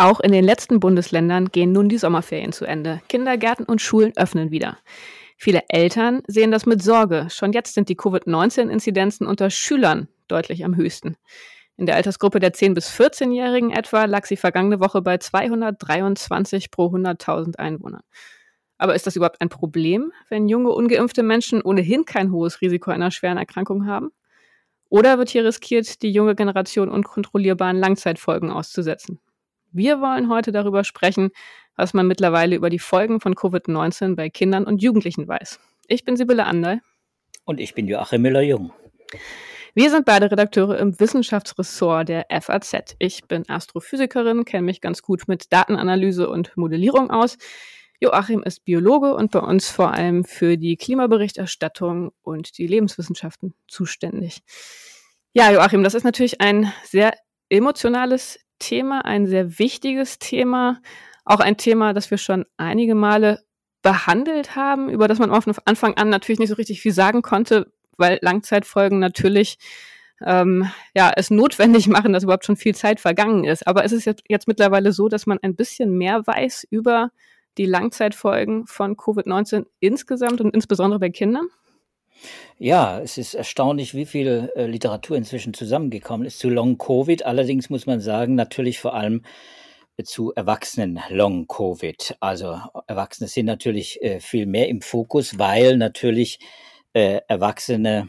Auch in den letzten Bundesländern gehen nun die Sommerferien zu Ende. Kindergärten und Schulen öffnen wieder. Viele Eltern sehen das mit Sorge. Schon jetzt sind die Covid-19-Inzidenzen unter Schülern deutlich am höchsten. In der Altersgruppe der 10- bis 14-Jährigen etwa lag sie vergangene Woche bei 223 pro 100.000 Einwohner. Aber ist das überhaupt ein Problem, wenn junge, ungeimpfte Menschen ohnehin kein hohes Risiko einer schweren Erkrankung haben? Oder wird hier riskiert, die junge Generation unkontrollierbaren Langzeitfolgen auszusetzen? Wir wollen heute darüber sprechen, was man mittlerweile über die Folgen von Covid-19 bei Kindern und Jugendlichen weiß. Ich bin Sibylle Anderl. Und ich bin Joachim Müller-Jung. Wir sind beide Redakteure im Wissenschaftsressort der FAZ. Ich bin Astrophysikerin, kenne mich ganz gut mit Datenanalyse und Modellierung aus. Joachim ist Biologe und bei uns vor allem für die Klimaberichterstattung und die Lebenswissenschaften zuständig. Ja, Joachim, das ist natürlich ein sehr emotionales Thema, ein sehr wichtiges Thema, auch ein Thema, das wir schon einige Male behandelt haben, über das man von Anfang an natürlich nicht so richtig viel sagen konnte, weil Langzeitfolgen natürlich ähm, ja, es notwendig machen, dass überhaupt schon viel Zeit vergangen ist. Aber es ist jetzt, jetzt mittlerweile so, dass man ein bisschen mehr weiß über die Langzeitfolgen von Covid-19 insgesamt und insbesondere bei Kindern? Ja, es ist erstaunlich, wie viel äh, Literatur inzwischen zusammengekommen ist zu Long Covid. Allerdings muss man sagen, natürlich vor allem äh, zu Erwachsenen Long Covid. Also Erwachsene sind natürlich äh, viel mehr im Fokus, weil natürlich äh, Erwachsene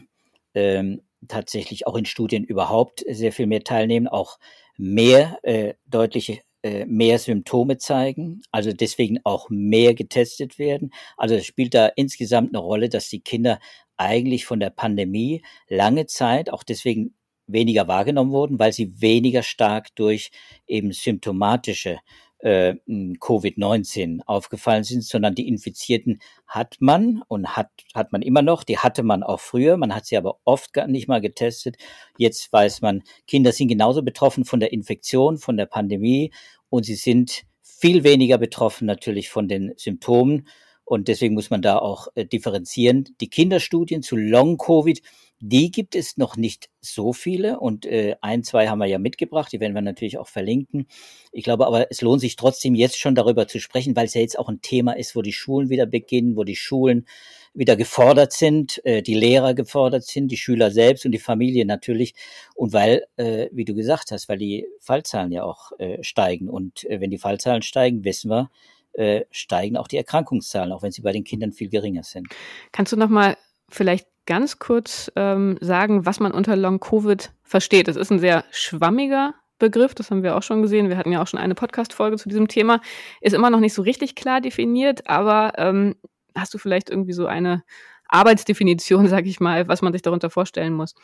ähm, tatsächlich auch in Studien überhaupt sehr viel mehr teilnehmen, auch mehr äh, deutliche äh, mehr Symptome zeigen, also deswegen auch mehr getestet werden. Also es spielt da insgesamt eine Rolle, dass die Kinder eigentlich von der Pandemie lange Zeit auch deswegen weniger wahrgenommen wurden, weil sie weniger stark durch eben symptomatische äh, Covid-19 aufgefallen sind, sondern die Infizierten hat man und hat, hat man immer noch, die hatte man auch früher, man hat sie aber oft gar nicht mal getestet. Jetzt weiß man, Kinder sind genauso betroffen von der Infektion, von der Pandemie und sie sind viel weniger betroffen natürlich von den Symptomen und deswegen muss man da auch äh, differenzieren. Die Kinderstudien zu Long-Covid, die gibt es noch nicht so viele und äh, ein, zwei haben wir ja mitgebracht, die werden wir natürlich auch verlinken. Ich glaube aber, es lohnt sich trotzdem jetzt schon darüber zu sprechen, weil es ja jetzt auch ein Thema ist, wo die Schulen wieder beginnen, wo die Schulen wieder gefordert sind, äh, die Lehrer gefordert sind, die Schüler selbst und die Familie natürlich. Und weil, äh, wie du gesagt hast, weil die Fallzahlen ja auch äh, steigen. Und äh, wenn die Fallzahlen steigen, wissen wir, äh, steigen auch die Erkrankungszahlen, auch wenn sie bei den Kindern viel geringer sind. Kannst du noch mal vielleicht ganz kurz ähm, sagen, was man unter Long-Covid versteht? Das ist ein sehr schwammiger Begriff, das haben wir auch schon gesehen. Wir hatten ja auch schon eine Podcast-Folge zu diesem Thema. Ist immer noch nicht so richtig klar definiert, aber ähm, hast du vielleicht irgendwie so eine Arbeitsdefinition, sag ich mal, was man sich darunter vorstellen muss?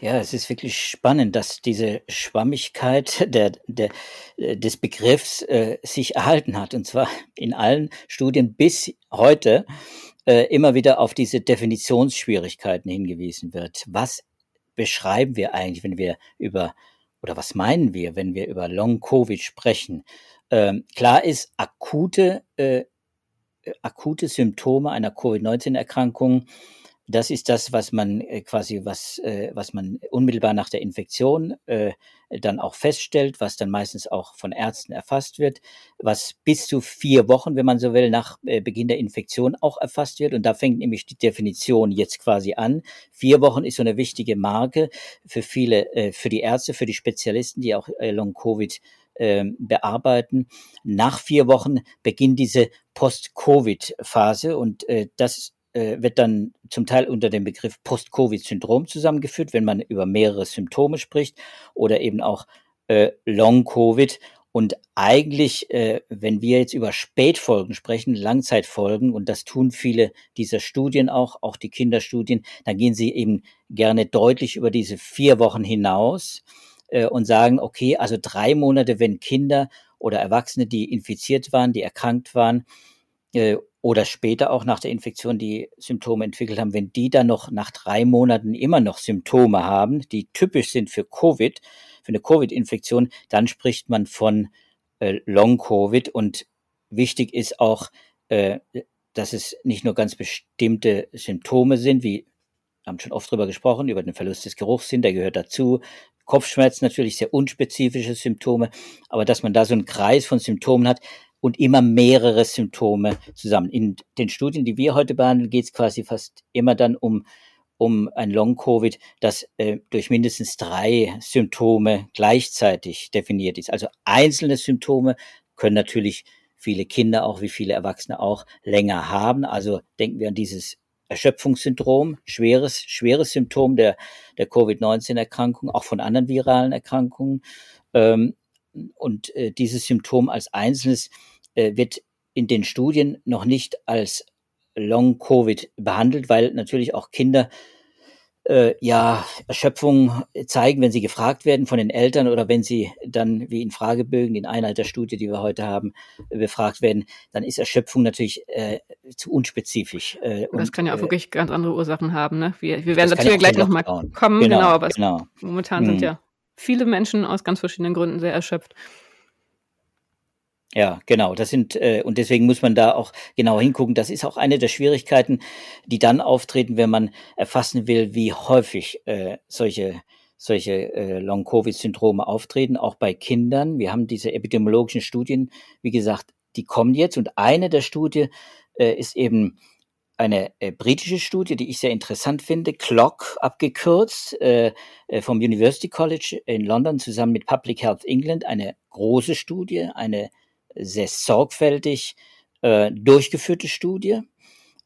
Ja, es ist wirklich spannend, dass diese Schwammigkeit der, der, äh, des Begriffs äh, sich erhalten hat. Und zwar in allen Studien bis heute äh, immer wieder auf diese Definitionsschwierigkeiten hingewiesen wird. Was beschreiben wir eigentlich, wenn wir über, oder was meinen wir, wenn wir über Long-Covid sprechen? Ähm, klar ist, akute, äh, akute Symptome einer Covid-19-Erkrankung das ist das, was man äh, quasi, was, äh, was man unmittelbar nach der Infektion äh, dann auch feststellt, was dann meistens auch von Ärzten erfasst wird, was bis zu vier Wochen, wenn man so will, nach Beginn der Infektion auch erfasst wird. Und da fängt nämlich die Definition jetzt quasi an. Vier Wochen ist so eine wichtige Marke für viele, für die Ärzte, für die Spezialisten, die auch Long-Covid ähm, bearbeiten. Nach vier Wochen beginnt diese Post-Covid-Phase und äh, das äh, wird dann zum Teil unter dem Begriff Post-Covid-Syndrom zusammengeführt, wenn man über mehrere Symptome spricht oder eben auch äh, Long-Covid. Und eigentlich, äh, wenn wir jetzt über Spätfolgen sprechen, Langzeitfolgen, und das tun viele dieser Studien auch, auch die Kinderstudien, dann gehen sie eben gerne deutlich über diese vier Wochen hinaus äh, und sagen, okay, also drei Monate, wenn Kinder oder Erwachsene, die infiziert waren, die erkrankt waren, äh, oder später auch nach der Infektion die Symptome entwickelt haben, wenn die dann noch nach drei Monaten immer noch Symptome haben, die typisch sind für Covid, für eine Covid-Infektion, dann spricht man von äh, Long-Covid. Und wichtig ist auch, äh, dass es nicht nur ganz bestimmte Symptome sind, wie haben schon oft drüber gesprochen, über den Verlust des Geruchssinns, der gehört dazu. Kopfschmerzen natürlich sehr unspezifische Symptome, aber dass man da so einen Kreis von Symptomen hat und immer mehrere Symptome zusammen. In den Studien, die wir heute behandeln, geht es quasi fast immer dann um um ein Long-Covid, das äh, durch mindestens drei Symptome gleichzeitig definiert ist. Also einzelne Symptome können natürlich viele Kinder auch wie viele Erwachsene auch länger haben. Also denken wir an dieses Erschöpfungssyndrom, schweres, schweres Symptom der, der Covid-19-Erkrankung, auch von anderen viralen Erkrankungen. Ähm, und äh, dieses Symptom als einzelnes wird in den Studien noch nicht als Long-Covid behandelt, weil natürlich auch Kinder äh, ja Erschöpfung zeigen, wenn sie gefragt werden von den Eltern oder wenn sie dann wie in Fragebögen in einer der Studie, die wir heute haben, befragt werden, dann ist Erschöpfung natürlich äh, zu unspezifisch. Äh, das und, kann ja auch äh, wirklich ganz andere Ursachen haben. Ne? Wir, wir werden dazu ja gleich nochmal kommen, genau, genau aber genau. momentan hm. sind ja viele Menschen aus ganz verschiedenen Gründen sehr erschöpft. Ja, genau. Das sind äh, und deswegen muss man da auch genau hingucken. Das ist auch eine der Schwierigkeiten, die dann auftreten, wenn man erfassen will, wie häufig äh, solche solche äh, Long-Covid-Syndrome auftreten, auch bei Kindern. Wir haben diese epidemiologischen Studien, wie gesagt, die kommen jetzt und eine der Studien äh, ist eben eine äh, britische Studie, die ich sehr interessant finde, CLOCK abgekürzt, äh, äh, vom University College in London zusammen mit Public Health England, eine große Studie, eine sehr sorgfältig äh, durchgeführte Studie.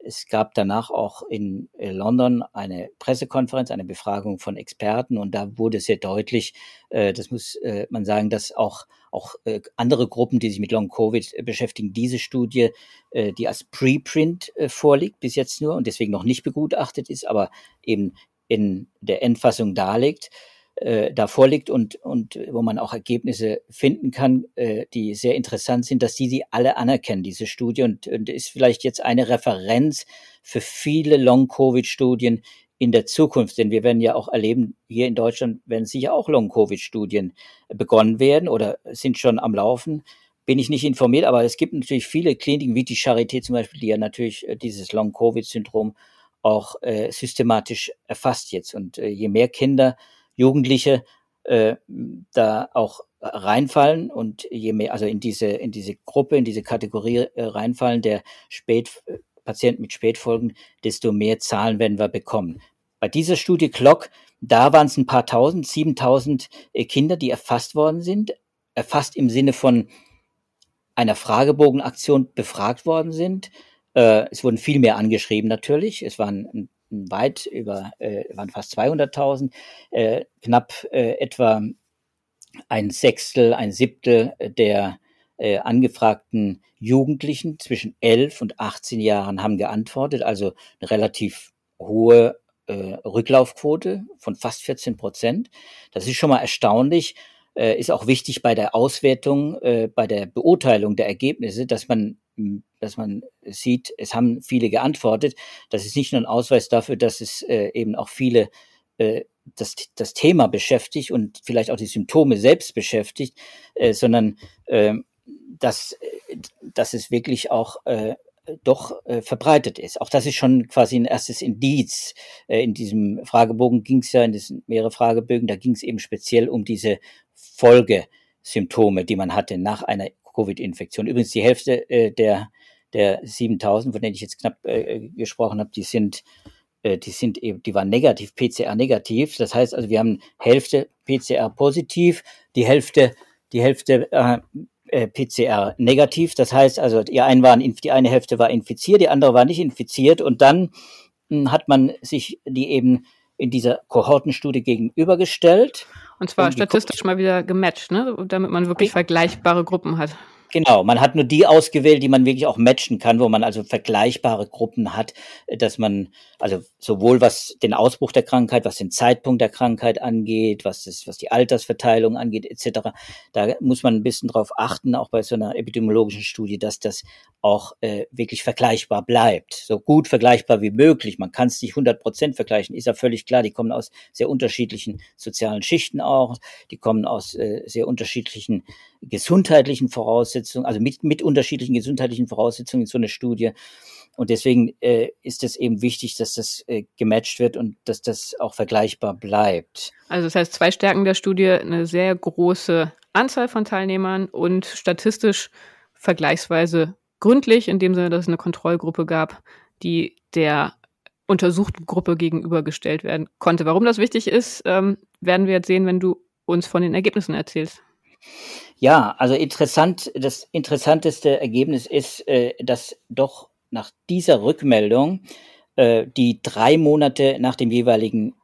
Es gab danach auch in äh, London eine Pressekonferenz, eine Befragung von Experten und da wurde sehr deutlich, äh, das muss äh, man sagen, dass auch, auch äh, andere Gruppen, die sich mit Long Covid äh, beschäftigen, diese Studie, äh, die als Preprint äh, vorliegt, bis jetzt nur und deswegen noch nicht begutachtet ist, aber eben in der Endfassung darlegt, äh, da vorliegt und, und wo man auch Ergebnisse finden kann, äh, die sehr interessant sind, dass die sie alle anerkennen, diese Studie. Und, und ist vielleicht jetzt eine Referenz für viele Long-Covid-Studien in der Zukunft. Denn wir werden ja auch erleben, hier in Deutschland werden sicher auch Long-Covid-Studien begonnen werden oder sind schon am Laufen. Bin ich nicht informiert, aber es gibt natürlich viele Kliniken, wie die Charité zum Beispiel, die ja natürlich äh, dieses Long-Covid-Syndrom auch äh, systematisch erfasst jetzt. Und äh, je mehr Kinder Jugendliche äh, da auch reinfallen und je mehr, also in diese, in diese Gruppe, in diese Kategorie äh, reinfallen, der Spät, äh, Patient mit Spätfolgen, desto mehr Zahlen werden wir bekommen. Bei dieser Studie Clock, da waren es ein paar tausend, 7000 äh, Kinder, die erfasst worden sind, erfasst im Sinne von einer Fragebogenaktion befragt worden sind. Äh, es wurden viel mehr angeschrieben natürlich. Es waren weit über, äh, waren fast 200.000, äh, knapp äh, etwa ein Sechstel, ein Siebtel der äh, angefragten Jugendlichen zwischen 11 und 18 Jahren haben geantwortet, also eine relativ hohe äh, Rücklaufquote von fast 14 Prozent. Das ist schon mal erstaunlich äh, ist auch wichtig bei der Auswertung, äh, bei der Beurteilung der Ergebnisse, dass man, dass man sieht, es haben viele geantwortet. Das ist nicht nur ein Ausweis dafür, dass es äh, eben auch viele äh, das, das Thema beschäftigt und vielleicht auch die Symptome selbst beschäftigt, äh, sondern äh, dass, dass es wirklich auch äh, doch äh, verbreitet ist. Auch das ist schon quasi ein erstes Indiz. Äh, in diesem Fragebogen ging es ja, in diesen mehrere Fragebögen, da ging es eben speziell um diese Folgesymptome, die man hatte nach einer Covid-Infektion. Übrigens die Hälfte äh, der, der 7000, von denen ich jetzt knapp äh, gesprochen habe, die sind äh, die sind eben, die waren negativ, PCR negativ. Das heißt also, wir haben Hälfte PCR positiv, die Hälfte, die Hälfte äh, äh PCR negativ. Das heißt also, die, einen waren, die eine Hälfte war infiziert, die andere war nicht infiziert und dann hm, hat man sich die eben in dieser Kohortenstudie gegenübergestellt und zwar und statistisch mal wieder gematcht, ne? damit man wirklich vergleichbare Gruppen hat. Genau, man hat nur die ausgewählt, die man wirklich auch matchen kann, wo man also vergleichbare Gruppen hat, dass man also sowohl was den Ausbruch der Krankheit, was den Zeitpunkt der Krankheit angeht, was das, was die Altersverteilung angeht, etc. Da muss man ein bisschen drauf achten, auch bei so einer epidemiologischen Studie, dass das auch äh, wirklich vergleichbar bleibt, so gut vergleichbar wie möglich. Man kann es nicht 100 Prozent vergleichen, ist ja völlig klar. Die kommen aus sehr unterschiedlichen sozialen Schichten auch, die kommen aus äh, sehr unterschiedlichen gesundheitlichen Voraussetzungen, also mit, mit unterschiedlichen gesundheitlichen Voraussetzungen in so eine Studie. Und deswegen äh, ist es eben wichtig, dass das äh, gematcht wird und dass das auch vergleichbar bleibt. Also das heißt, zwei Stärken der Studie, eine sehr große Anzahl von Teilnehmern und statistisch vergleichsweise gründlich, in dem Sinne, dass es eine Kontrollgruppe gab, die der untersuchten Gruppe gegenübergestellt werden konnte. Warum das wichtig ist, ähm, werden wir jetzt sehen, wenn du uns von den Ergebnissen erzählst. Ja, also interessant, das interessanteste Ergebnis ist, äh, dass doch nach dieser Rückmeldung, äh, die drei Monate nach dem jeweiligen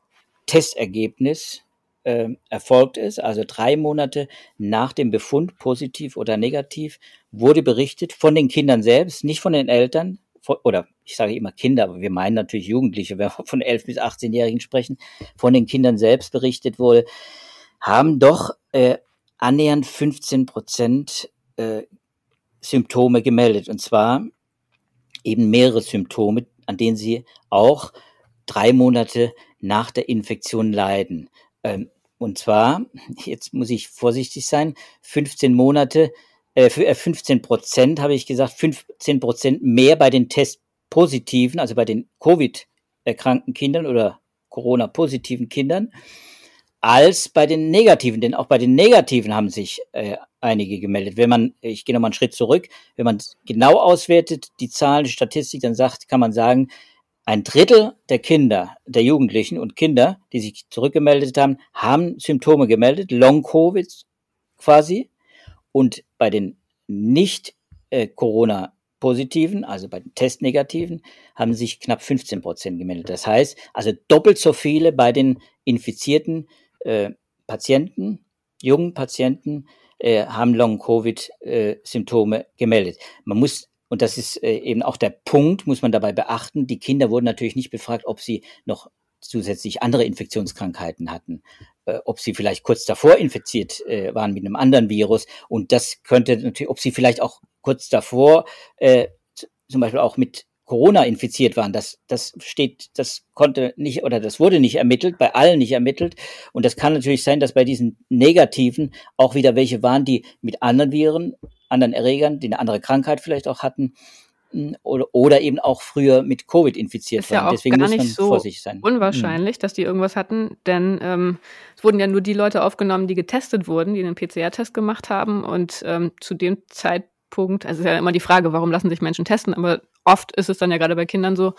Testergebnis äh, erfolgt ist, also drei Monate nach dem Befund, positiv oder negativ, wurde berichtet von den Kindern selbst, nicht von den Eltern, oder ich sage immer Kinder, aber wir meinen natürlich Jugendliche, wenn wir von 11 bis 18-Jährigen sprechen, von den Kindern selbst berichtet wurde, haben doch annähernd 15 Prozent äh, Symptome gemeldet. Und zwar eben mehrere Symptome, an denen sie auch drei Monate nach der Infektion leiden. Ähm, und zwar, jetzt muss ich vorsichtig sein, 15 Monate, äh, 15 äh, Prozent habe ich gesagt, 15 Prozent mehr bei den Testpositiven, also bei den Covid-erkrankten Kindern oder Corona-positiven Kindern, als bei den Negativen. Denn auch bei den Negativen haben sich äh, einige gemeldet. Wenn man, ich gehe nochmal einen Schritt zurück, wenn man genau auswertet, die Zahlen, die Statistik, dann sagt, kann man sagen, ein Drittel der Kinder, der Jugendlichen und Kinder, die sich zurückgemeldet haben, haben Symptome gemeldet, Long-Covid quasi. Und bei den nicht äh, Corona-Positiven, also bei den Testnegativen, haben sich knapp 15 Prozent gemeldet. Das heißt, also doppelt so viele bei den infizierten äh, Patienten, jungen Patienten, äh, haben Long-Covid-Symptome äh, gemeldet. Man muss und das ist äh, eben auch der Punkt, muss man dabei beachten. Die Kinder wurden natürlich nicht befragt, ob sie noch zusätzlich andere Infektionskrankheiten hatten, äh, ob sie vielleicht kurz davor infiziert äh, waren mit einem anderen Virus. Und das könnte natürlich, ob sie vielleicht auch kurz davor äh, zum Beispiel auch mit Corona infiziert waren. Das, das steht, das konnte nicht oder das wurde nicht ermittelt, bei allen nicht ermittelt. Und das kann natürlich sein, dass bei diesen Negativen auch wieder welche waren, die mit anderen Viren anderen Erregern, die eine andere Krankheit vielleicht auch hatten hm, oder, oder eben auch früher mit Covid infiziert ist waren. Ja auch Deswegen gar muss man so vorsichtig sein. Unwahrscheinlich, mhm. dass die irgendwas hatten, denn ähm, es wurden ja nur die Leute aufgenommen, die getestet wurden, die einen PCR-Test gemacht haben und ähm, zu dem Zeitpunkt, also ist ja immer die Frage, warum lassen sich Menschen testen, aber oft ist es dann ja gerade bei Kindern so,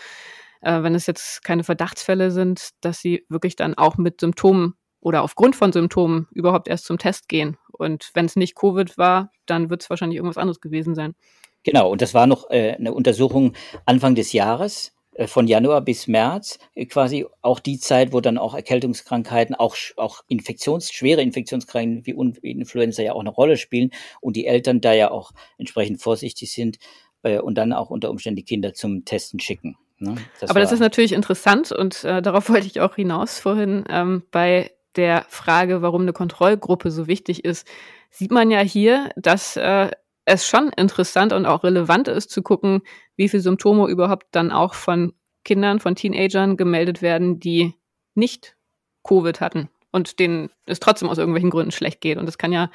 äh, wenn es jetzt keine Verdachtsfälle sind, dass sie wirklich dann auch mit Symptomen oder aufgrund von Symptomen überhaupt erst zum Test gehen. Und wenn es nicht Covid war, dann wird es wahrscheinlich irgendwas anderes gewesen sein. Genau, und das war noch äh, eine Untersuchung Anfang des Jahres, von Januar bis März, äh, quasi auch die Zeit, wo dann auch Erkältungskrankheiten, auch, auch Infektions, schwere Infektionskrankheiten wie, wie Influenza ja auch eine Rolle spielen und die Eltern da ja auch entsprechend vorsichtig sind äh, und dann auch unter Umständen die Kinder zum Testen schicken. Ne? Das Aber das ist natürlich interessant und äh, darauf wollte ich auch hinaus vorhin. Ähm, bei der Frage, warum eine Kontrollgruppe so wichtig ist, sieht man ja hier, dass äh, es schon interessant und auch relevant ist zu gucken, wie viele Symptome überhaupt dann auch von Kindern, von Teenagern gemeldet werden, die nicht Covid hatten und denen es trotzdem aus irgendwelchen Gründen schlecht geht. Und das kann ja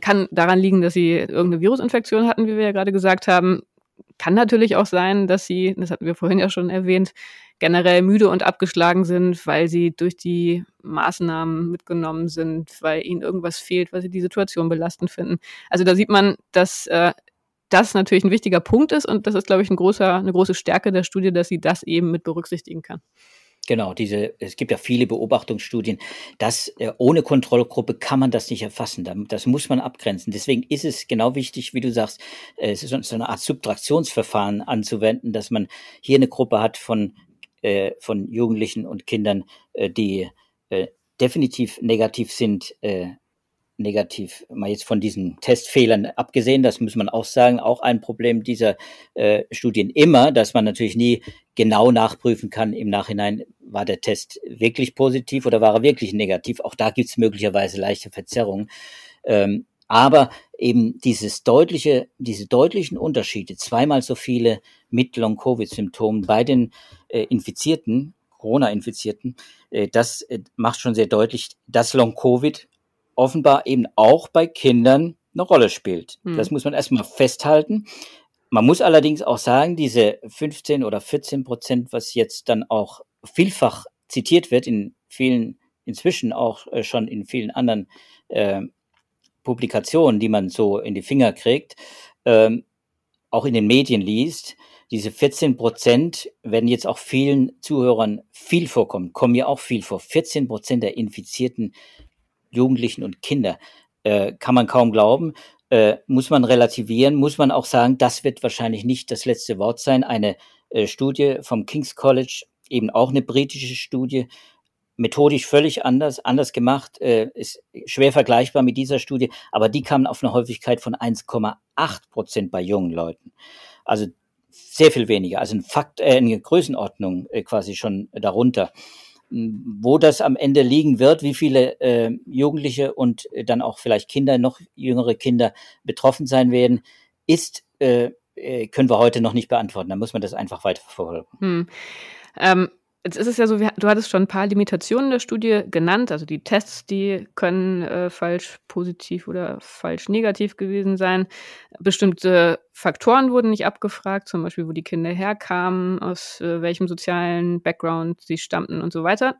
kann daran liegen, dass sie irgendeine Virusinfektion hatten, wie wir ja gerade gesagt haben. Kann natürlich auch sein, dass sie, das hatten wir vorhin ja schon erwähnt, generell müde und abgeschlagen sind, weil sie durch die Maßnahmen mitgenommen sind, weil ihnen irgendwas fehlt, weil sie die Situation belastend finden. Also da sieht man, dass äh, das natürlich ein wichtiger Punkt ist und das ist, glaube ich, ein großer, eine große Stärke der Studie, dass sie das eben mit berücksichtigen kann. Genau, diese, es gibt ja viele Beobachtungsstudien, dass äh, ohne Kontrollgruppe kann man das nicht erfassen. Das muss man abgrenzen. Deswegen ist es genau wichtig, wie du sagst, äh, es ist so eine Art Subtraktionsverfahren anzuwenden, dass man hier eine Gruppe hat von äh, von Jugendlichen und Kindern, äh, die äh, definitiv negativ sind, äh, negativ, mal jetzt von diesen Testfehlern abgesehen, das muss man auch sagen, auch ein Problem dieser äh, Studien immer, dass man natürlich nie genau nachprüfen kann im Nachhinein, war der Test wirklich positiv oder war er wirklich negativ. Auch da gibt es möglicherweise leichte Verzerrungen. Ähm, aber eben dieses deutliche, diese deutlichen Unterschiede, zweimal so viele mit Long-Covid-Symptomen bei den äh, Infizierten, Corona-Infizierten, äh, das äh, macht schon sehr deutlich, dass Long-Covid offenbar eben auch bei Kindern eine Rolle spielt. Hm. Das muss man erstmal festhalten. man muss allerdings auch sagen, diese 15 oder 14 Prozent, was jetzt dann auch vielfach zitiert wird in vielen, inzwischen auch äh, schon in vielen anderen äh, Publikationen, die man so in die Finger kriegt, ähm, auch in den Medien liest, diese 14 Prozent werden jetzt auch vielen Zuhörern viel vorkommen, kommen mir auch viel vor. 14 Prozent der infizierten Jugendlichen und Kinder äh, kann man kaum glauben. Äh, muss man relativieren, muss man auch sagen, das wird wahrscheinlich nicht das letzte Wort sein. Eine äh, Studie vom King's College, eben auch eine britische Studie, methodisch völlig anders, anders gemacht, äh, ist schwer vergleichbar mit dieser Studie, aber die kamen auf eine Häufigkeit von 1,8 Prozent bei jungen Leuten. Also sehr viel weniger, also ein Fakt, äh, eine Größenordnung äh, quasi schon darunter. Wo das am Ende liegen wird, wie viele äh, Jugendliche und äh, dann auch vielleicht Kinder, noch jüngere Kinder betroffen sein werden, ist, äh, äh können wir heute noch nicht beantworten. Da muss man das einfach weiter verfolgen. Hm. Ähm, Jetzt ist es ja so, du hattest schon ein paar Limitationen der Studie genannt. Also die Tests, die können äh, falsch positiv oder falsch negativ gewesen sein. Bestimmte Faktoren wurden nicht abgefragt, zum Beispiel, wo die Kinder herkamen, aus äh, welchem sozialen Background sie stammten und so weiter.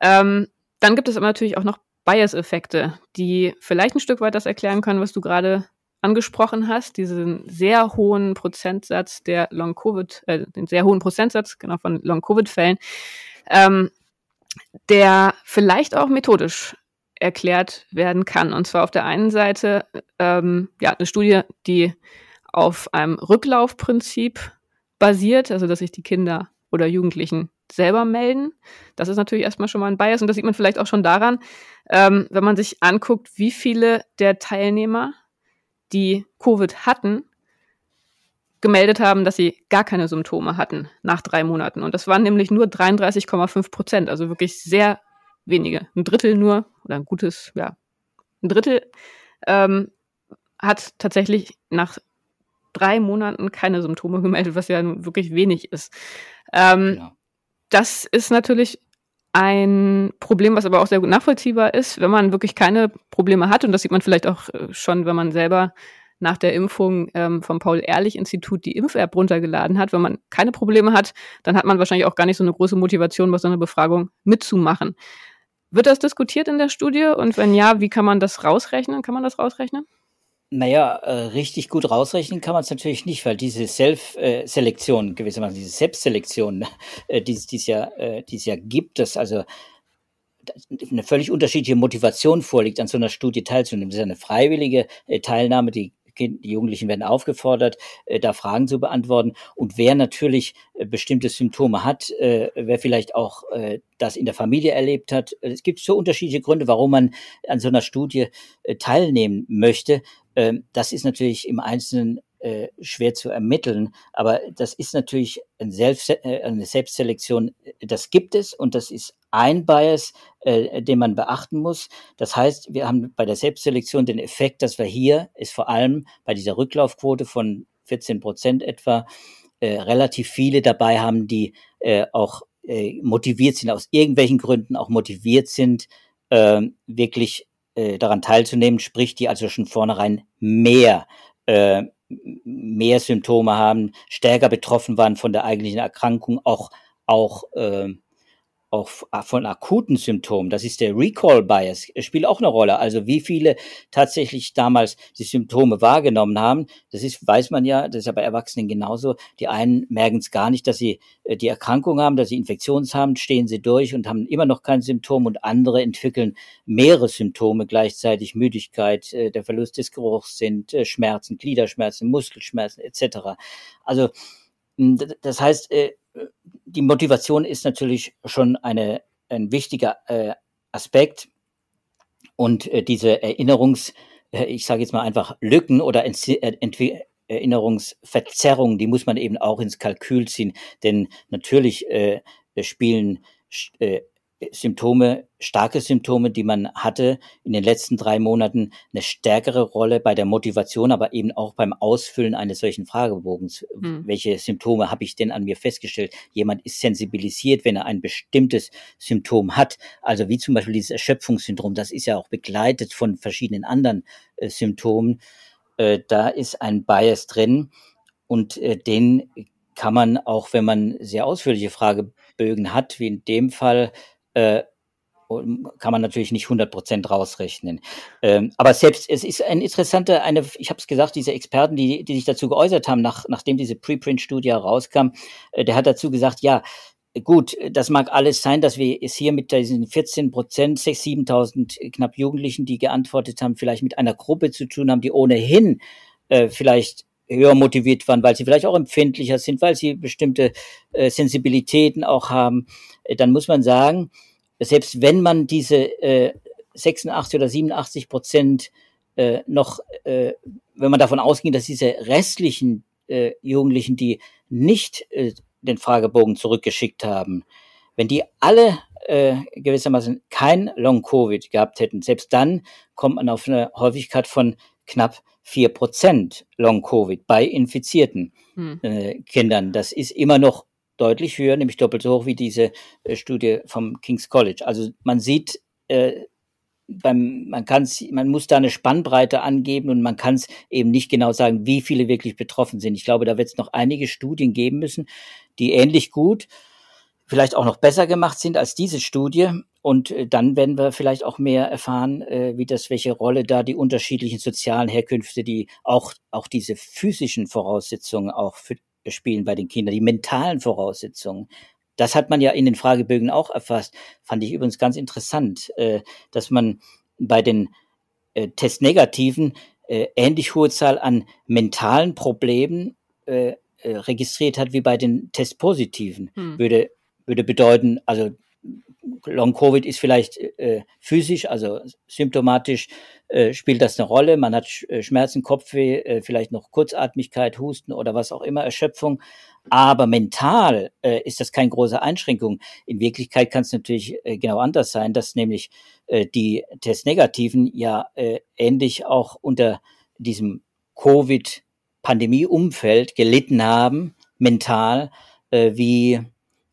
Ähm, dann gibt es aber natürlich auch noch Bias-Effekte, die vielleicht ein Stück weit das erklären können, was du gerade angesprochen hast, diesen sehr hohen Prozentsatz der Long-Covid, äh, den sehr hohen Prozentsatz genau von Long-Covid-Fällen, ähm, der vielleicht auch methodisch erklärt werden kann. Und zwar auf der einen Seite ähm, ja eine Studie, die auf einem Rücklaufprinzip basiert, also dass sich die Kinder oder Jugendlichen selber melden. Das ist natürlich erstmal schon mal ein Bias und das sieht man vielleicht auch schon daran, ähm, wenn man sich anguckt, wie viele der Teilnehmer die Covid hatten, gemeldet haben, dass sie gar keine Symptome hatten nach drei Monaten. Und das waren nämlich nur 33,5 Prozent, also wirklich sehr wenige. Ein Drittel nur, oder ein gutes, ja, ein Drittel ähm, hat tatsächlich nach drei Monaten keine Symptome gemeldet, was ja wirklich wenig ist. Ähm, ja. Das ist natürlich ein Problem, was aber auch sehr gut nachvollziehbar ist, wenn man wirklich keine Probleme hat. Und das sieht man vielleicht auch äh, schon, wenn man selber nach der Impfung ähm, vom Paul-Ehrlich-Institut die Impf-App runtergeladen hat. Wenn man keine Probleme hat, dann hat man wahrscheinlich auch gar nicht so eine große Motivation, bei so einer Befragung mitzumachen. Wird das diskutiert in der Studie? Und wenn ja, wie kann man das rausrechnen? Kann man das rausrechnen? Naja, äh, richtig gut rausrechnen kann man es natürlich nicht, weil diese Self-Selektion, gewissermaßen diese Selbstselektion, äh, die es ja, äh, ja gibt, dass also eine völlig unterschiedliche Motivation vorliegt, an so einer Studie teilzunehmen. Das ist eine freiwillige äh, Teilnahme, die die Jugendlichen werden aufgefordert, äh, da Fragen zu beantworten. Und wer natürlich äh, bestimmte Symptome hat, äh, wer vielleicht auch äh, das in der Familie erlebt hat. Es gibt so unterschiedliche Gründe, warum man an so einer Studie äh, teilnehmen möchte. Ähm, das ist natürlich im Einzelnen äh, schwer zu ermitteln, aber das ist natürlich ein Selbst, äh, eine Selbstselektion, das gibt es und das ist ein Bias, äh, den man beachten muss. Das heißt, wir haben bei der Selbstselektion den Effekt, dass wir hier ist vor allem bei dieser Rücklaufquote von 14 Prozent etwa relativ viele dabei haben, die auch motiviert sind, aus irgendwelchen Gründen auch motiviert sind, äh, wirklich äh, daran teilzunehmen, sprich, die also schon vornherein mehr äh, mehr Symptome haben, stärker betroffen waren von der eigentlichen Erkrankung, auch auch äh, auch von akuten Symptomen, das ist der Recall Bias, spielt auch eine Rolle. Also wie viele tatsächlich damals die Symptome wahrgenommen haben, das ist, weiß man ja, das ist ja bei Erwachsenen genauso. Die einen merken es gar nicht, dass sie äh, die Erkrankung haben, dass sie Infektions haben, stehen sie durch und haben immer noch kein Symptom und andere entwickeln mehrere Symptome gleichzeitig, Müdigkeit, äh, der Verlust des Geruchs sind äh, Schmerzen, Gliederschmerzen, Muskelschmerzen etc. Also das heißt, die Motivation ist natürlich schon eine, ein wichtiger äh, Aspekt. Und äh, diese Erinnerungs, äh, ich sage jetzt mal einfach Lücken oder Ent äh, Erinnerungsverzerrungen, die muss man eben auch ins Kalkül ziehen. Denn natürlich äh, spielen äh, Symptome, starke Symptome, die man hatte in den letzten drei Monaten, eine stärkere Rolle bei der Motivation, aber eben auch beim Ausfüllen eines solchen Fragebogens. Hm. Welche Symptome habe ich denn an mir festgestellt? Jemand ist sensibilisiert, wenn er ein bestimmtes Symptom hat. Also wie zum Beispiel dieses Erschöpfungssyndrom, das ist ja auch begleitet von verschiedenen anderen äh, Symptomen. Äh, da ist ein Bias drin. und äh, den kann man auch, wenn man sehr ausführliche Fragebögen hat, wie in dem Fall, äh, kann man natürlich nicht 100 Prozent rausrechnen. Ähm, aber selbst, es ist ein interessanter, eine, ich habe es gesagt, diese Experten, die, die sich dazu geäußert haben, nach, nachdem diese Preprint-Studie herauskam, äh, der hat dazu gesagt, ja, gut, das mag alles sein, dass wir es hier mit diesen 14 Prozent, 6.000, 7.000 knapp Jugendlichen, die geantwortet haben, vielleicht mit einer Gruppe zu tun haben, die ohnehin äh, vielleicht höher motiviert waren, weil sie vielleicht auch empfindlicher sind, weil sie bestimmte äh, Sensibilitäten auch haben, äh, dann muss man sagen, selbst wenn man diese äh, 86 oder 87 Prozent äh, noch, äh, wenn man davon ausging, dass diese restlichen äh, Jugendlichen, die nicht äh, den Fragebogen zurückgeschickt haben, wenn die alle äh, gewissermaßen kein Long-Covid gehabt hätten, selbst dann kommt man auf eine Häufigkeit von knapp vier Prozent Long-Covid bei infizierten hm. äh, Kindern. Das ist immer noch deutlich höher, nämlich doppelt so hoch wie diese äh, Studie vom King's College. Also man sieht, äh, beim, man kann man muss da eine Spannbreite angeben und man kann es eben nicht genau sagen, wie viele wirklich betroffen sind. Ich glaube, da wird es noch einige Studien geben müssen, die ähnlich gut, vielleicht auch noch besser gemacht sind als diese Studie. Und äh, dann werden wir vielleicht auch mehr erfahren, äh, wie das, welche Rolle da die unterschiedlichen sozialen Herkünfte, die auch, auch diese physischen Voraussetzungen auch für, spielen bei den Kindern, die mentalen Voraussetzungen. Das hat man ja in den Fragebögen auch erfasst. Fand ich übrigens ganz interessant, äh, dass man bei den Testnegativen äh, ähnlich hohe Zahl an mentalen Problemen registriert hat wie bei den Testpositiven. Hm. Würde, würde bedeuten, also Long-Covid ist vielleicht äh, physisch, also symptomatisch äh, spielt das eine Rolle. Man hat Sch äh, Schmerzen, Kopfweh, äh, vielleicht noch Kurzatmigkeit, Husten oder was auch immer, Erschöpfung. Aber mental äh, ist das keine große Einschränkung. In Wirklichkeit kann es natürlich äh, genau anders sein, dass nämlich äh, die Testnegativen ja äh, ähnlich auch unter diesem Covid-Pandemie-Umfeld gelitten haben, mental, äh, wie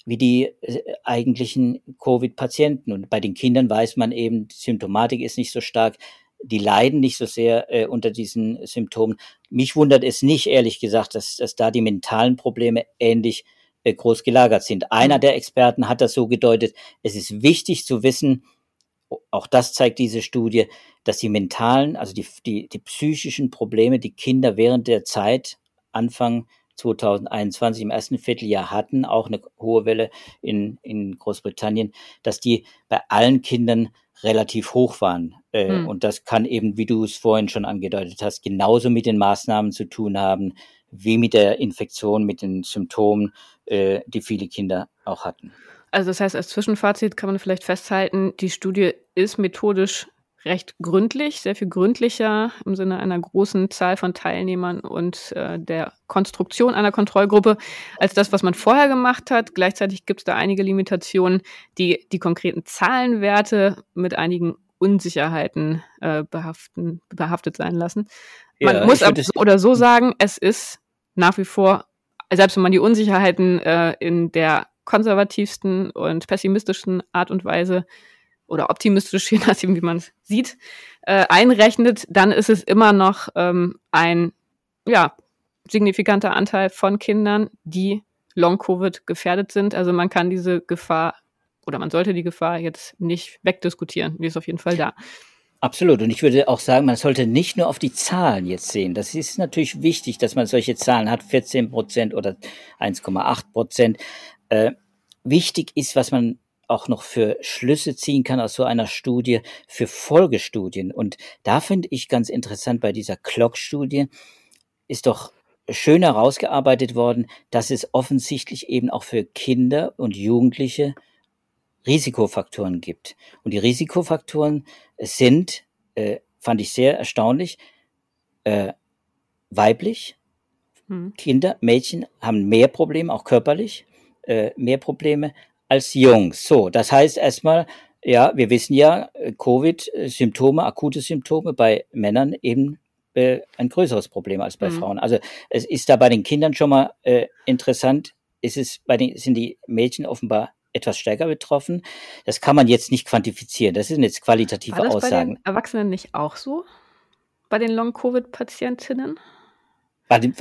wie die äh, eigentlichen Covid-Patienten. Und bei den Kindern weiß man eben, die Symptomatik ist nicht so stark, die leiden nicht so sehr äh, unter diesen Symptomen. Mich wundert es nicht, ehrlich gesagt, dass, dass da die mentalen Probleme ähnlich äh, groß gelagert sind. Einer der Experten hat das so gedeutet, es ist wichtig zu wissen, auch das zeigt diese Studie, dass die mentalen, also die, die, die psychischen Probleme, die Kinder während der Zeit, Anfang 2021 im ersten Vierteljahr hatten, auch eine hohe Welle in, in Großbritannien, dass die bei allen Kindern relativ hoch waren. Äh, hm. Und das kann eben, wie du es vorhin schon angedeutet hast, genauso mit den Maßnahmen zu tun haben, wie mit der Infektion, mit den Symptomen, äh, die viele Kinder auch hatten. Also das heißt, als Zwischenfazit kann man vielleicht festhalten, die Studie ist methodisch recht gründlich, sehr viel gründlicher im Sinne einer großen Zahl von Teilnehmern und äh, der Konstruktion einer Kontrollgruppe als das, was man vorher gemacht hat. Gleichzeitig gibt es da einige Limitationen, die die konkreten Zahlenwerte mit einigen Unsicherheiten äh, behaften, behaftet sein lassen. Man ja, muss aber so oder so sagen, es ist nach wie vor, selbst wenn man die Unsicherheiten äh, in der konservativsten und pessimistischen Art und Weise oder optimistisch, je nachdem, wie man es sieht, äh, einrechnet, dann ist es immer noch ähm, ein ja, signifikanter Anteil von Kindern, die Long-Covid gefährdet sind. Also man kann diese Gefahr oder man sollte die Gefahr jetzt nicht wegdiskutieren. Die ist auf jeden Fall da. Absolut. Und ich würde auch sagen, man sollte nicht nur auf die Zahlen jetzt sehen. Das ist natürlich wichtig, dass man solche Zahlen hat, 14 Prozent oder 1,8 Prozent. Äh, wichtig ist, was man auch noch für Schlüsse ziehen kann aus so einer Studie, für Folgestudien. Und da finde ich ganz interessant bei dieser Clock-Studie, ist doch schön herausgearbeitet worden, dass es offensichtlich eben auch für Kinder und Jugendliche Risikofaktoren gibt. Und die Risikofaktoren sind, äh, fand ich sehr erstaunlich, äh, weiblich. Hm. Kinder, Mädchen haben mehr Probleme, auch körperlich, äh, mehr Probleme als Jungs. So, das heißt erstmal, ja, wir wissen ja, Covid-Symptome, akute Symptome bei Männern eben äh, ein größeres Problem als bei mhm. Frauen. Also es ist da bei den Kindern schon mal äh, interessant, ist es bei den, sind die Mädchen offenbar etwas stärker betroffen. Das kann man jetzt nicht quantifizieren. Das sind jetzt qualitative War das Aussagen. Bei den Erwachsenen nicht auch so? Bei den Long-Covid-Patientinnen? Bei den,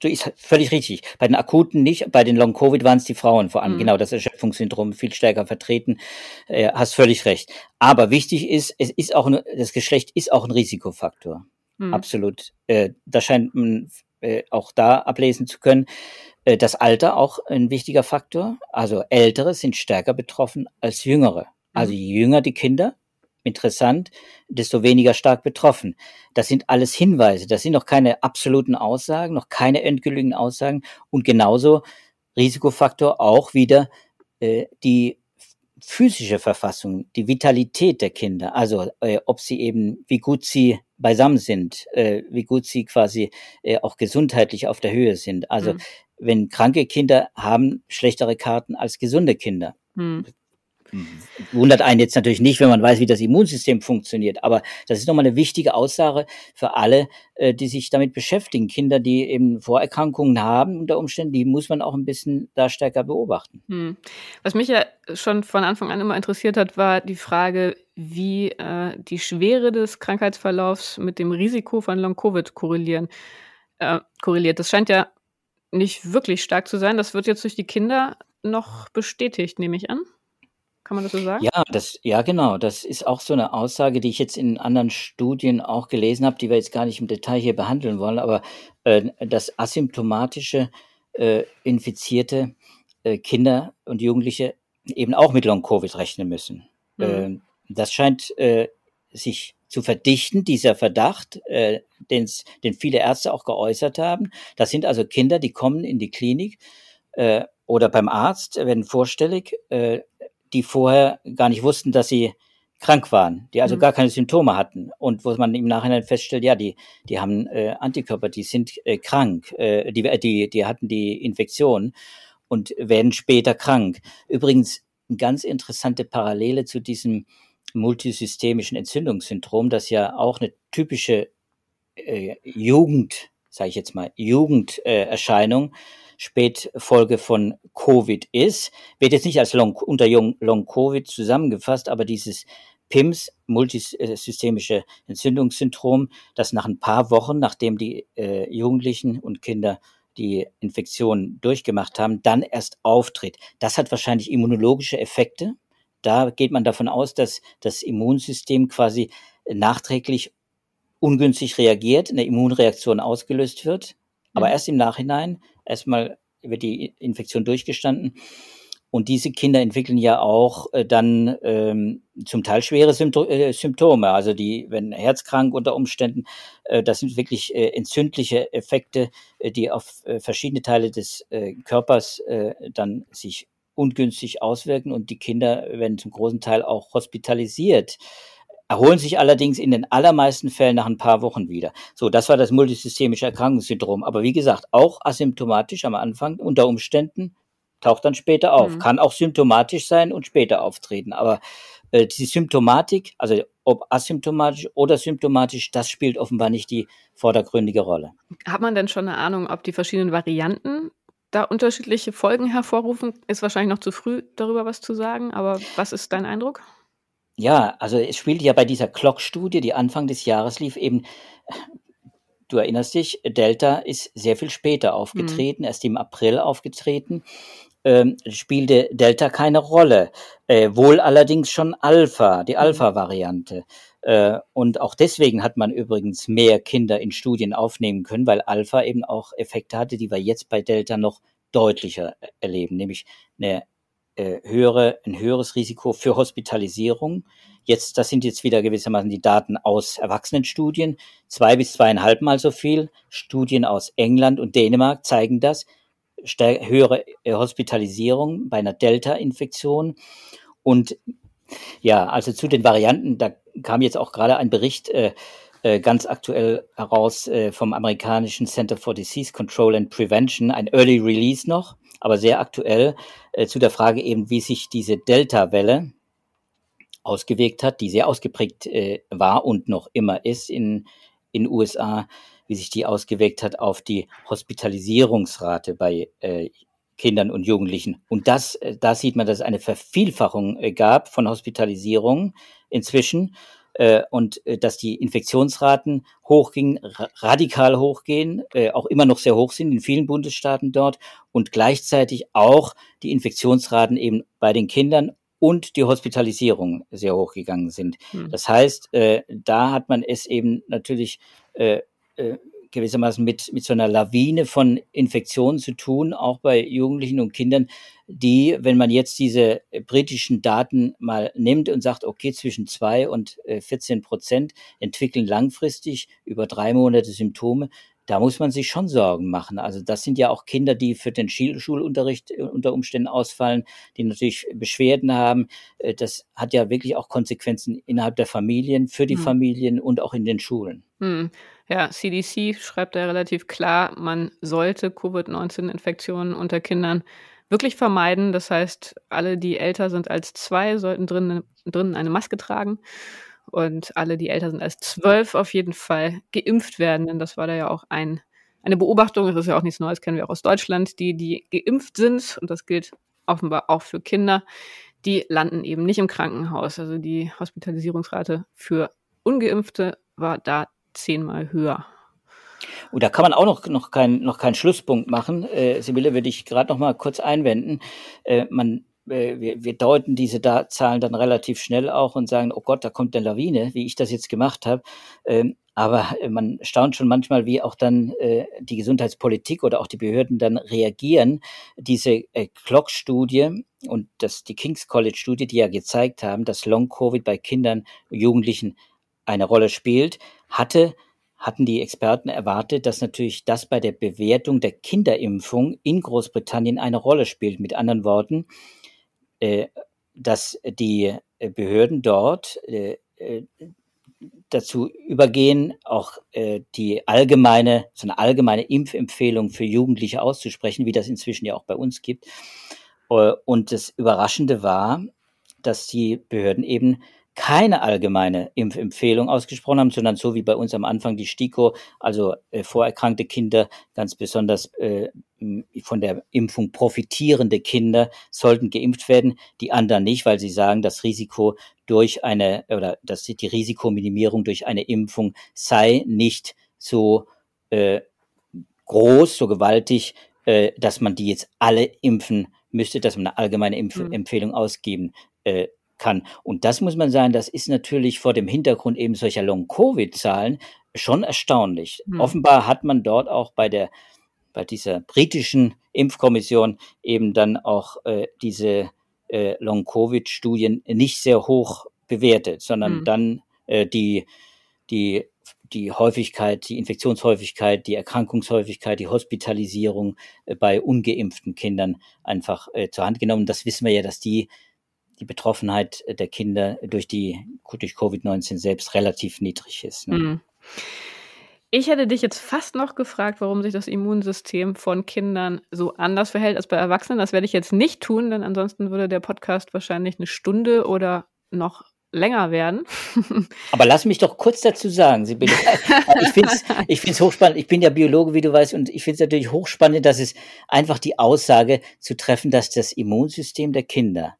du ist völlig richtig. Bei den akuten nicht, bei den Long-Covid waren es die Frauen vor allem. Mhm. Genau, das Erschöpfungssyndrom viel stärker vertreten. Äh, hast völlig recht. Aber wichtig ist, es ist auch, das Geschlecht ist auch ein Risikofaktor. Mhm. Absolut. Äh, da scheint man äh, auch da ablesen zu können. Äh, das Alter auch ein wichtiger Faktor. Also Ältere sind stärker betroffen als Jüngere. Also mhm. je jünger die Kinder, interessant, desto weniger stark betroffen. Das sind alles Hinweise, das sind noch keine absoluten Aussagen, noch keine endgültigen Aussagen und genauso Risikofaktor auch wieder äh, die physische Verfassung, die Vitalität der Kinder, also äh, ob sie eben, wie gut sie beisammen sind, äh, wie gut sie quasi äh, auch gesundheitlich auf der Höhe sind. Also mhm. wenn kranke Kinder haben schlechtere Karten als gesunde Kinder. Mhm wundert einen jetzt natürlich nicht, wenn man weiß, wie das Immunsystem funktioniert. Aber das ist nochmal eine wichtige Aussage für alle, äh, die sich damit beschäftigen. Kinder, die eben Vorerkrankungen haben unter Umständen, die muss man auch ein bisschen da stärker beobachten. Hm. Was mich ja schon von Anfang an immer interessiert hat, war die Frage, wie äh, die Schwere des Krankheitsverlaufs mit dem Risiko von Long-Covid korrelieren, äh, korreliert. Das scheint ja nicht wirklich stark zu sein. Das wird jetzt durch die Kinder noch bestätigt, nehme ich an. Kann man das so sagen? Ja, das, ja, genau. Das ist auch so eine Aussage, die ich jetzt in anderen Studien auch gelesen habe, die wir jetzt gar nicht im Detail hier behandeln wollen, aber äh, dass asymptomatische äh, infizierte äh, Kinder und Jugendliche eben auch mit Long-Covid rechnen müssen. Mhm. das scheint äh, sich zu verdichten, dieser Verdacht, äh, den viele Ärzte auch geäußert haben. Das sind also Kinder, die kommen in die Klinik äh, oder beim Arzt, werden vorstellig, äh, die vorher gar nicht wussten, dass sie krank waren, die also mhm. gar keine Symptome hatten und wo man im Nachhinein feststellt, ja, die, die haben äh, Antikörper, die sind äh, krank, äh, die, die, die hatten die Infektion und werden später krank. Übrigens eine ganz interessante Parallele zu diesem multisystemischen Entzündungssyndrom, das ja auch eine typische äh, Jugend, sage ich jetzt mal, Jugenderscheinung äh, Spätfolge von Covid ist. Wird jetzt nicht als Long, unter Long Covid zusammengefasst, aber dieses PIMS, multisystemische Entzündungssyndrom, das nach ein paar Wochen, nachdem die äh, Jugendlichen und Kinder die Infektion durchgemacht haben, dann erst auftritt. Das hat wahrscheinlich immunologische Effekte. Da geht man davon aus, dass das Immunsystem quasi nachträglich ungünstig reagiert, eine Immunreaktion ausgelöst wird. Aber mhm. erst im Nachhinein erstmal wird die Infektion durchgestanden. Und diese Kinder entwickeln ja auch äh, dann ähm, zum Teil schwere Sympto äh, Symptome. Also die, wenn herzkrank unter Umständen, äh, das sind wirklich äh, entzündliche Effekte, äh, die auf äh, verschiedene Teile des Körpers dann sich ungünstig auswirken. Und die Kinder werden zum großen Teil auch hospitalisiert erholen sich allerdings in den allermeisten Fällen nach ein paar Wochen wieder. So, das war das multisystemische Erkrankungssyndrom. Aber wie gesagt, auch asymptomatisch am Anfang unter Umständen taucht dann später auf. Mhm. Kann auch symptomatisch sein und später auftreten. Aber äh, die Symptomatik, also ob asymptomatisch oder symptomatisch, das spielt offenbar nicht die vordergründige Rolle. Hat man denn schon eine Ahnung, ob die verschiedenen Varianten da unterschiedliche Folgen hervorrufen? Ist wahrscheinlich noch zu früh, darüber was zu sagen, aber was ist dein Eindruck? Ja, also es spielt ja bei dieser Clock-Studie, die Anfang des Jahres lief, eben, du erinnerst dich, Delta ist sehr viel später aufgetreten, mhm. erst im April aufgetreten, ähm, spielte Delta keine Rolle, äh, wohl allerdings schon Alpha, die mhm. Alpha-Variante. Äh, und auch deswegen hat man übrigens mehr Kinder in Studien aufnehmen können, weil Alpha eben auch Effekte hatte, die wir jetzt bei Delta noch deutlicher erleben, nämlich eine äh, höhere, ein höheres Risiko für Hospitalisierung. Jetzt, das sind jetzt wieder gewissermaßen die Daten aus Erwachsenenstudien. Zwei bis zweieinhalb Mal so viel. Studien aus England und Dänemark zeigen das. höhere äh, Hospitalisierung bei einer Delta-Infektion. Und ja, also zu den Varianten, da kam jetzt auch gerade ein Bericht äh, äh, ganz aktuell heraus äh, vom amerikanischen Center for Disease Control and Prevention, ein Early Release noch aber sehr aktuell äh, zu der Frage eben, wie sich diese Delta-Welle ausgewirkt hat, die sehr ausgeprägt äh, war und noch immer ist in in USA, wie sich die ausgewirkt hat auf die Hospitalisierungsrate bei äh, Kindern und Jugendlichen. Und das, äh, da sieht man, dass es eine Vervielfachung äh, gab von Hospitalisierungen inzwischen und äh, dass die Infektionsraten hochgingen, ra radikal hochgehen, äh, auch immer noch sehr hoch sind in vielen Bundesstaaten dort und gleichzeitig auch die Infektionsraten eben bei den Kindern und die Hospitalisierung sehr hochgegangen sind. Hm. Das heißt, äh, da hat man es eben natürlich äh, äh, gewissermaßen mit, mit so einer Lawine von Infektionen zu tun, auch bei Jugendlichen und Kindern, die, wenn man jetzt diese britischen Daten mal nimmt und sagt, okay, zwischen zwei und 14 äh, Prozent entwickeln langfristig über drei Monate Symptome, da muss man sich schon Sorgen machen. Also das sind ja auch Kinder, die für den Schulunterricht äh, unter Umständen ausfallen, die natürlich Beschwerden haben. Äh, das hat ja wirklich auch Konsequenzen innerhalb der Familien, für die hm. Familien und auch in den Schulen. Hm. Ja, CDC schreibt da relativ klar, man sollte Covid-19-Infektionen unter Kindern wirklich vermeiden. Das heißt, alle, die älter sind als zwei, sollten drinnen, drinnen eine Maske tragen und alle, die älter sind als zwölf, auf jeden Fall geimpft werden. Denn das war da ja auch ein, eine Beobachtung, das ist ja auch nichts Neues, kennen wir auch aus Deutschland, die, die geimpft sind, und das gilt offenbar auch für Kinder, die landen eben nicht im Krankenhaus. Also die Hospitalisierungsrate für Ungeimpfte war da zehnmal höher. Und da kann man auch noch, noch, kein, noch keinen Schlusspunkt machen. Äh, Sibylle, würde ich gerade noch mal kurz einwenden. Äh, man äh, wir, wir deuten diese da Zahlen dann relativ schnell auch und sagen, oh Gott, da kommt eine Lawine, wie ich das jetzt gemacht habe. Ähm, aber äh, man staunt schon manchmal, wie auch dann äh, die Gesundheitspolitik oder auch die Behörden dann reagieren. Diese äh, Clock-Studie und das, die King's College-Studie, die ja gezeigt haben, dass Long-Covid bei Kindern Jugendlichen eine Rolle spielt, hatte hatten die Experten erwartet, dass natürlich das bei der Bewertung der Kinderimpfung in Großbritannien eine Rolle spielt. Mit anderen Worten, äh, dass die äh, Behörden dort äh, dazu übergehen, auch die allgemeine, so eine allgemeine Impfempfehlung für Jugendliche auszusprechen, wie das inzwischen ja auch bei uns gibt. Und das Überraschende war, dass die Behörden eben keine allgemeine Impfempfehlung ausgesprochen haben, sondern so wie bei uns am Anfang die STIKO, also äh, vorerkrankte Kinder, ganz besonders äh, von der Impfung profitierende Kinder sollten geimpft werden, die anderen nicht, weil sie sagen, das Risiko durch eine oder dass die Risikominimierung durch eine Impfung sei nicht so äh, groß, so gewaltig, äh, dass man die jetzt alle impfen müsste, dass man eine allgemeine Impfempfehlung mhm. ausgeben äh, kann. Und das muss man sagen, das ist natürlich vor dem Hintergrund eben solcher Long-Covid-Zahlen schon erstaunlich. Hm. Offenbar hat man dort auch bei der bei dieser britischen Impfkommission eben dann auch äh, diese äh, Long-Covid-Studien nicht sehr hoch bewertet, sondern hm. dann äh, die, die, die Häufigkeit, die Infektionshäufigkeit, die Erkrankungshäufigkeit, die Hospitalisierung äh, bei ungeimpften Kindern einfach äh, zur Hand genommen. Das wissen wir ja, dass die die Betroffenheit der Kinder durch die durch Covid-19 selbst relativ niedrig ist. Ne? Mhm. Ich hätte dich jetzt fast noch gefragt, warum sich das Immunsystem von Kindern so anders verhält als bei Erwachsenen. Das werde ich jetzt nicht tun, denn ansonsten würde der Podcast wahrscheinlich eine Stunde oder noch länger werden. Aber lass mich doch kurz dazu sagen, Sibylle. Ich finde es ich find's hochspannend. Ich bin ja Biologe, wie du weißt, und ich finde es natürlich hochspannend, dass es einfach die Aussage zu treffen, dass das Immunsystem der Kinder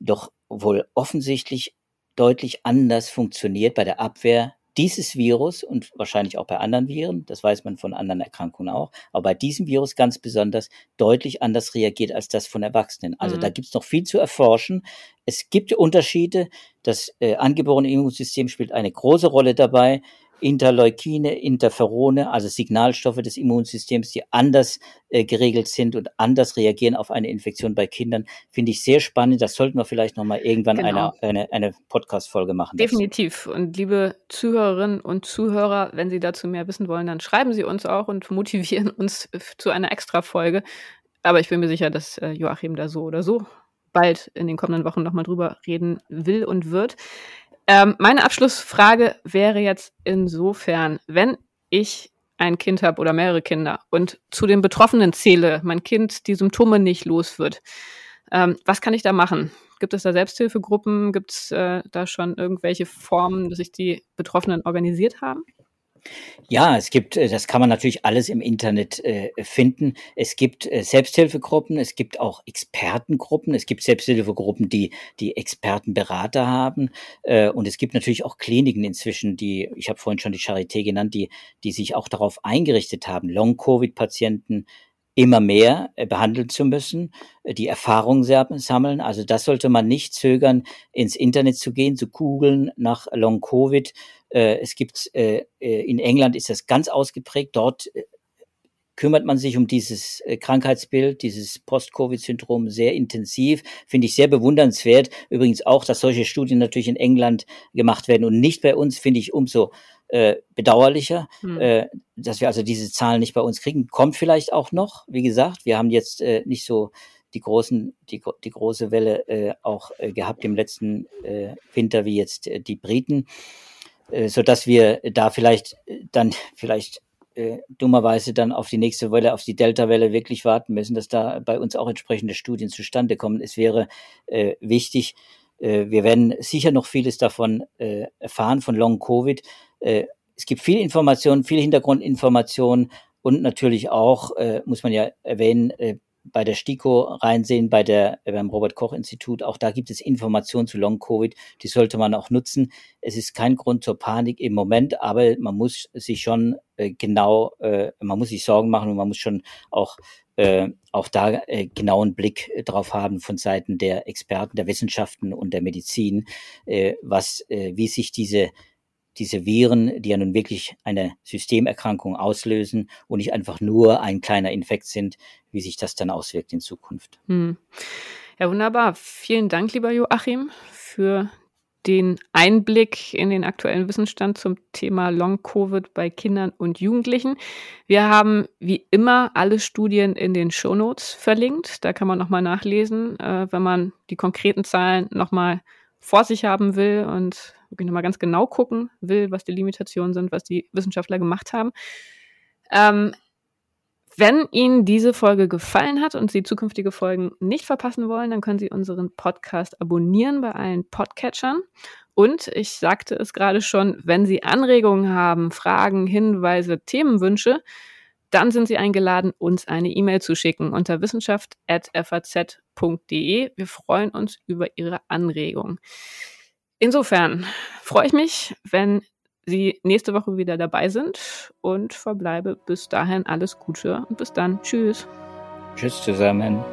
doch wohl offensichtlich deutlich anders funktioniert bei der Abwehr dieses Virus und wahrscheinlich auch bei anderen Viren, das weiß man von anderen Erkrankungen auch, aber bei diesem Virus ganz besonders deutlich anders reagiert als das von Erwachsenen. Also mhm. da gibt es noch viel zu erforschen. Es gibt Unterschiede. Das äh, angeborene Immunsystem spielt eine große Rolle dabei. Interleukine, Interferone, also Signalstoffe des Immunsystems, die anders äh, geregelt sind und anders reagieren auf eine Infektion bei Kindern, finde ich sehr spannend. Das sollten wir vielleicht nochmal irgendwann genau. eine, eine, eine Podcast-Folge machen. Definitiv. Und liebe Zuhörerinnen und Zuhörer, wenn Sie dazu mehr wissen wollen, dann schreiben Sie uns auch und motivieren uns zu einer Extra-Folge. Aber ich bin mir sicher, dass äh, Joachim da so oder so bald in den kommenden Wochen nochmal drüber reden will und wird. Ähm, meine Abschlussfrage wäre jetzt insofern, wenn ich ein Kind habe oder mehrere Kinder und zu den Betroffenen zähle, mein Kind die Symptome nicht los wird, ähm, was kann ich da machen? Gibt es da Selbsthilfegruppen? Gibt es äh, da schon irgendwelche Formen, dass sich die Betroffenen organisiert haben? Ja, es gibt, äh, das kann man natürlich alles im Internet äh, finden. Es gibt äh, Selbsthilfegruppen, es gibt auch Expertengruppen, es gibt Selbsthilfegruppen, die die Expertenberater haben äh, und es gibt natürlich auch Kliniken inzwischen, die, ich habe vorhin schon die Charité genannt, die, die sich auch darauf eingerichtet haben, Long-Covid-Patienten immer mehr äh, behandeln zu müssen, äh, die Erfahrung sammeln. Also das sollte man nicht zögern, ins Internet zu gehen, zu googeln nach Long Covid. Äh, es gibt in England ist das ganz ausgeprägt. Dort kümmert man sich um dieses Krankheitsbild, dieses Post-Covid-Syndrom sehr intensiv. Finde ich sehr bewundernswert. Übrigens auch, dass solche Studien natürlich in England gemacht werden und nicht bei uns, finde ich umso äh, bedauerlicher, hm. äh, dass wir also diese Zahlen nicht bei uns kriegen. Kommt vielleicht auch noch, wie gesagt, wir haben jetzt äh, nicht so die großen, die, die große Welle äh, auch äh, gehabt im letzten äh, Winter wie jetzt äh, die Briten, äh, so dass wir da vielleicht äh, dann vielleicht äh, dummerweise dann auf die nächste Welle, auf die Delta-Welle wirklich warten müssen, dass da bei uns auch entsprechende Studien zustande kommen. Es wäre äh, wichtig, äh, wir werden sicher noch vieles davon äh, erfahren, von Long Covid. Äh, es gibt viel Information, viel Hintergrundinformation und natürlich auch, äh, muss man ja erwähnen, äh, bei der STIKO reinsehen, bei der, beim Robert-Koch-Institut. Auch da gibt es Informationen zu Long-Covid, die sollte man auch nutzen. Es ist kein Grund zur Panik im Moment, aber man muss sich schon äh, genau, äh, man muss sich Sorgen machen und man muss schon auch äh, auch da äh, genauen Blick drauf haben von Seiten der Experten, der Wissenschaften und der Medizin, äh, was, äh, wie sich diese diese Viren, die ja nun wirklich eine Systemerkrankung auslösen und nicht einfach nur ein kleiner Infekt sind, wie sich das dann auswirkt in Zukunft. Hm. Ja, wunderbar. Vielen Dank, lieber Joachim, für den Einblick in den aktuellen Wissensstand zum Thema Long-Covid bei Kindern und Jugendlichen. Wir haben wie immer alle Studien in den Shownotes verlinkt. Da kann man nochmal nachlesen, äh, wenn man die konkreten Zahlen nochmal vor sich haben will und wirklich nochmal ganz genau gucken will, was die Limitationen sind, was die Wissenschaftler gemacht haben. Ähm, wenn Ihnen diese Folge gefallen hat und Sie zukünftige Folgen nicht verpassen wollen, dann können Sie unseren Podcast abonnieren bei allen Podcatchern. Und ich sagte es gerade schon, wenn Sie Anregungen haben, Fragen, Hinweise, Themenwünsche, dann sind Sie eingeladen, uns eine E-Mail zu schicken unter wissenschaft.faz.de. Wir freuen uns über Ihre Anregungen. Insofern freue ich mich, wenn Sie nächste Woche wieder dabei sind und verbleibe bis dahin alles Gute und bis dann. Tschüss. Tschüss zusammen.